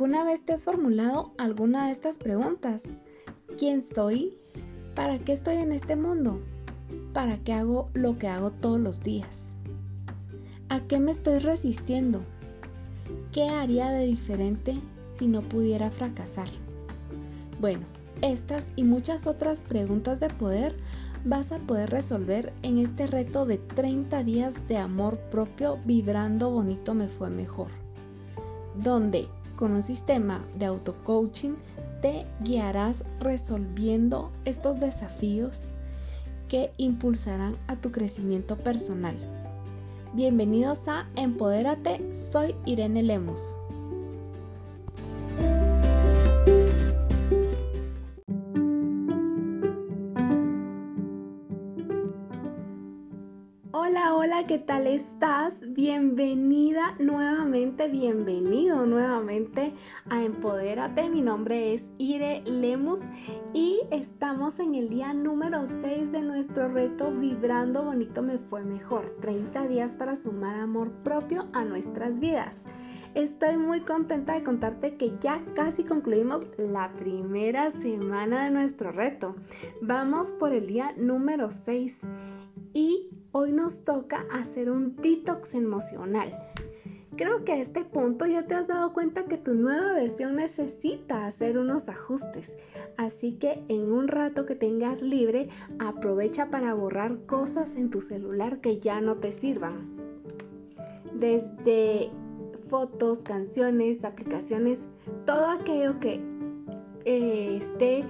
¿Alguna vez te has formulado alguna de estas preguntas? ¿Quién soy? ¿Para qué estoy en este mundo? ¿Para qué hago lo que hago todos los días? ¿A qué me estoy resistiendo? ¿Qué haría de diferente si no pudiera fracasar? Bueno, estas y muchas otras preguntas de poder vas a poder resolver en este reto de 30 días de amor propio vibrando bonito me fue mejor, con un sistema de auto-coaching te guiarás resolviendo estos desafíos que impulsarán a tu crecimiento personal. Bienvenidos a Empodérate, soy Irene Lemus. ¿qué tal estás? Bienvenida nuevamente, bienvenido nuevamente a Empodérate. Mi nombre es Ire Lemus y estamos en el día número 6 de nuestro reto Vibrando Bonito Me Fue Mejor. 30 días para sumar amor propio a nuestras vidas. Estoy muy contenta de contarte que ya casi concluimos la primera semana de nuestro reto. Vamos por el día número 6 y hoy nos toca hacer un detox emocional. Creo que a este punto ya te has dado cuenta que tu nueva versión necesita hacer unos ajustes. Así que en un rato que tengas libre, aprovecha para borrar cosas en tu celular que ya no te sirvan. Desde fotos, canciones, aplicaciones, todo aquello que eh, esté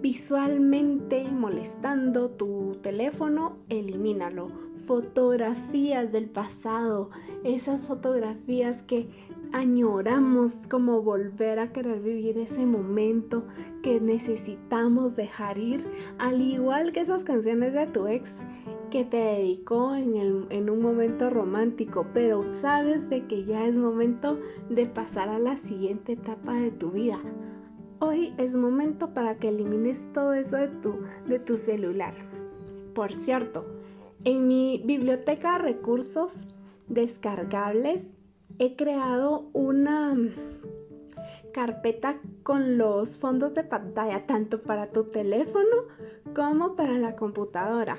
visualmente molestando tu teléfono, elimínalo. Fotografías del pasado, esas fotografías que añoramos como volver a querer vivir ese momento que necesitamos dejar ir, al igual que esas canciones de tu ex que te dedicó en, en, un momento romántico, pero sabes de que ya es momento de pasar a la siguiente etapa de tu vida. Hoy es momento para que elimines todo eso de tu, celular. Por cierto, en mi biblioteca de recursos descargables he creado una carpeta con los fondos de pantalla tanto para tu teléfono como para la computadora.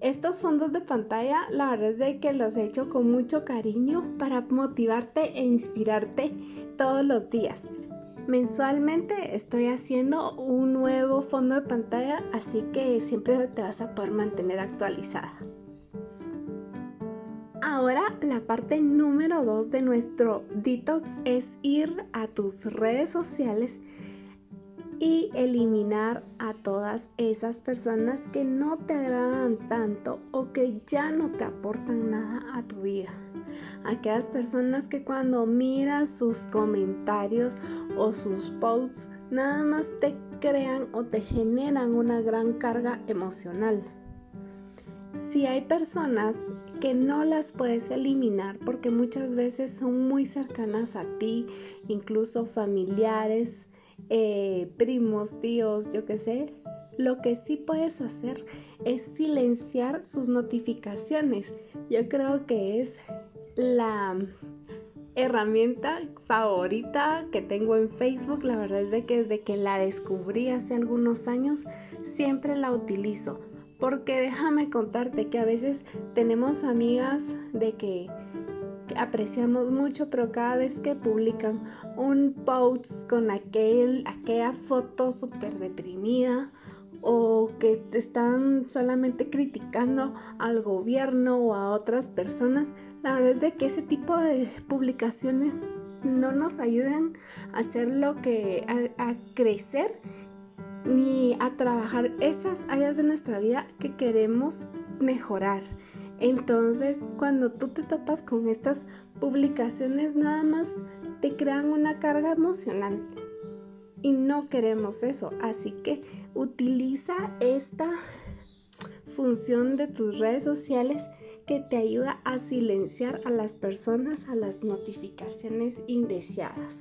Estos fondos de pantalla, la verdad es que los he hecho con mucho cariño para motivarte e inspirarte todos los días. Mensualmente estoy haciendo un nuevo fondo de pantalla, así que siempre te vas a poder mantener actualizada. Ahora la parte número 2 de nuestro detox es ir a tus redes sociales y eliminar a todas esas personas que no te agradan tanto o que ya no te aportan nada a tu vida aquellas personas que cuando miras sus comentarios o sus posts nada más te crean o te generan una gran carga emocional. Si hay personas que no las puedes eliminar porque muchas veces son muy cercanas a ti, incluso familiares, eh, primos, tíos, yo qué sé, lo que sí puedes hacer es silenciar sus notificaciones. Yo creo que es la herramienta favorita que tengo en Facebook. La verdad es de que desde que la descubrí hace algunos años, siempre la utilizo. Porque déjame contarte que a veces tenemos amigas de que apreciamos mucho, pero cada vez que publican un post con aquel, aquella foto súper deprimida o que están solamente criticando al gobierno o a otras personas, la verdad es de que ese tipo de publicaciones no nos ayudan a hacer lo que, a, crecer ni a trabajar esas áreas de nuestra vida que queremos mejorar. Entonces, cuando tú te topas con estas publicaciones, nada más te crean una carga emocional. Y no queremos eso. Así que utiliza esta función de tus redes sociales que te ayuda a silenciar a las personas a las notificaciones indeseadas.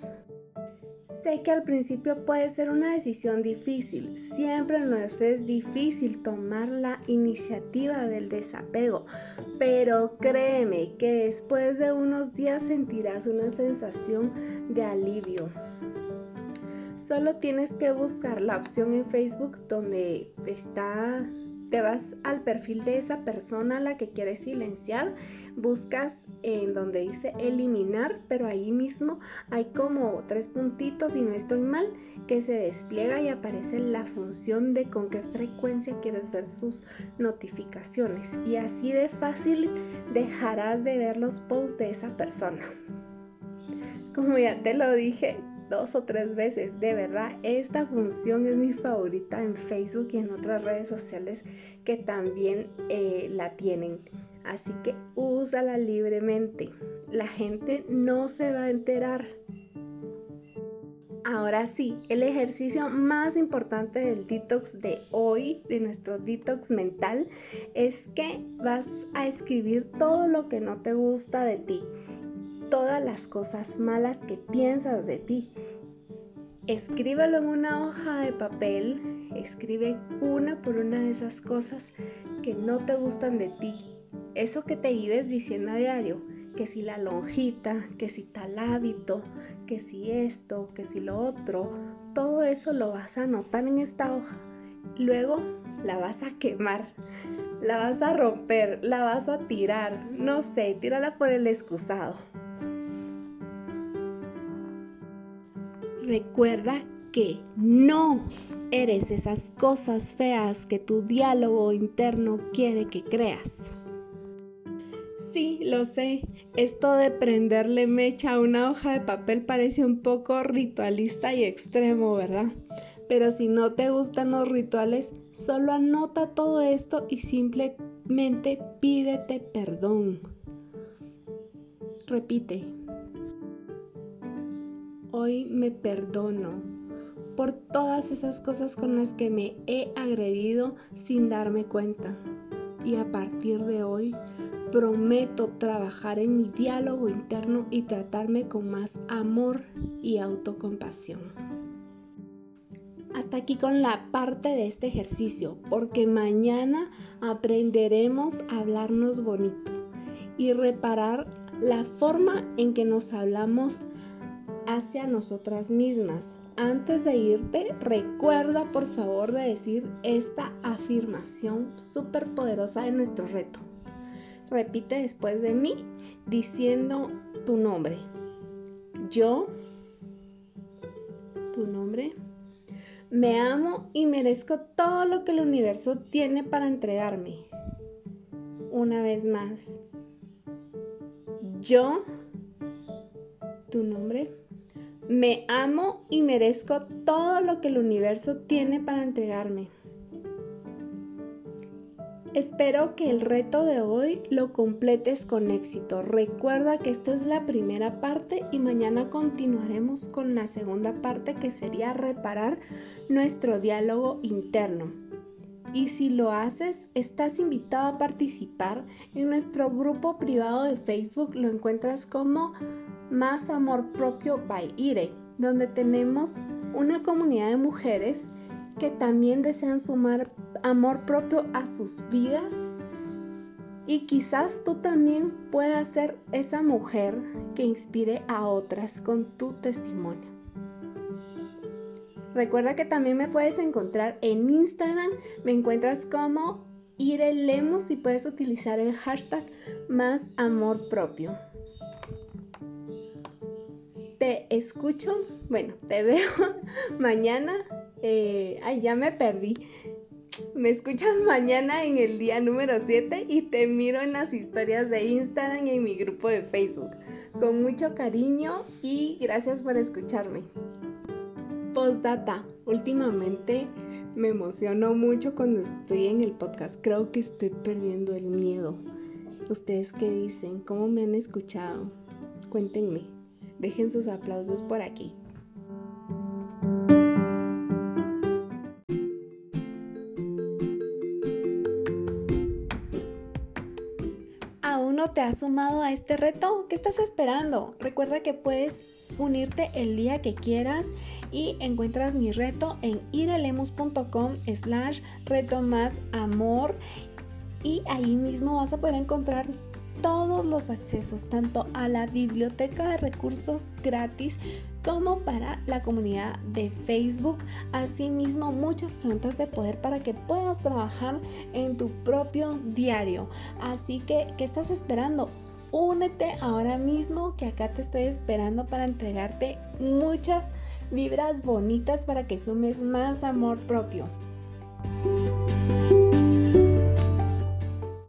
Sé que al principio puede ser una decisión difícil, siempre nos es difícil tomar la iniciativa del desapego, pero créeme que después de unos días sentirás una sensación de alivio. Solo tienes que buscar la opción en Facebook donde está, te vas al perfil de esa persona a la que quieres silenciar buscas en donde dice eliminar, pero ahí mismo hay como tres puntitos, y no estoy mal, que se despliega y aparece la función de con qué frecuencia quieres ver sus notificaciones. Y así de fácil dejarás de ver los posts de esa persona. Como ya te lo dije, dos o tres veces. De verdad, esta función es mi favorita en Facebook y en otras redes sociales que también eh, la tienen. Así que úsala libremente. La gente no se va a enterar. Ahora sí, el ejercicio más importante del detox de hoy, de nuestro detox mental, es que vas a escribir todo lo que no te gusta de ti, todas las cosas malas que piensas de ti. Escríbelo en una hoja de papel, escribe una por una de esas cosas que no te gustan de ti, eso que te vives diciendo a diario, que si la lonjita, que si tal hábito, que si esto, que si lo otro, todo eso lo vas a anotar en esta hoja. Luego la vas a quemar, la vas a romper, la vas a tirar, no sé, tírala por el excusado. Recuerda que no eres esas cosas feas que tu diálogo interno quiere que creas. Sí, lo sé. Esto de prenderle mecha a una hoja de papel parece un poco ritualista y extremo, ¿verdad? Pero si no te gustan los rituales, solo anota todo esto y simplemente pídete perdón. Repite. Hoy me perdono por todas esas cosas con las que me he agredido sin darme cuenta. Y a partir de hoy Prometo trabajar en mi diálogo interno y tratarme con más amor y autocompasión. Hasta aquí con la parte de este ejercicio, porque mañana aprenderemos a hablarnos bonito y reparar la forma en que nos hablamos hacia nosotras mismas. Antes de irte, recuerda por favor de decir esta afirmación súper poderosa de nuestro reto. Repite después de mí diciendo tu nombre. Yo, tu nombre, me amo y merezco todo lo que el universo tiene para entregarme. Una vez más. Yo, tu nombre, me amo y merezco todo lo que el universo tiene para entregarme. Espero que el reto de hoy lo completes con éxito. Recuerda que esta es la primera parte y mañana continuaremos con la segunda parte que sería reparar nuestro diálogo interno. Y si lo haces, estás invitado a participar en nuestro grupo privado de Facebook. Lo encuentras como Más Amor Propio by Ire, donde tenemos una comunidad de mujeres que también desean sumar amor propio a sus vidas. Y quizás tú también puedas ser esa mujer que inspire a otras con tu testimonio. Recuerda que también me puedes encontrar en Instagram, me encuentras como Irelemos y puedes utilizar el hashtag más amor propio. Te escucho, bueno, te veo mañana eh, ay, ya me perdí. Me escuchas mañana en el día número 7 y te miro en las historias de Instagram y en mi grupo de Facebook. Con mucho cariño y gracias por escucharme. Postdata. Últimamente me emociono mucho cuando estoy en el podcast. Creo que estoy perdiendo el miedo. ¿Ustedes qué dicen? ¿Cómo me han escuchado? Cuéntenme. Dejen sus aplausos por aquí. te has sumado a este reto? ¿Qué estás esperando? Recuerda que puedes unirte el día que quieras y encuentras mi reto en irelemus.com slash reto más amor y ahí mismo vas a poder encontrar todos los accesos tanto a la biblioteca de recursos gratis como para la comunidad de Facebook. Asimismo, muchas preguntas de poder para que puedas trabajar en tu propio diario. Así que, ¿qué estás esperando? Únete ahora mismo que acá te estoy esperando para entregarte muchas vibras bonitas para que sumes más amor propio.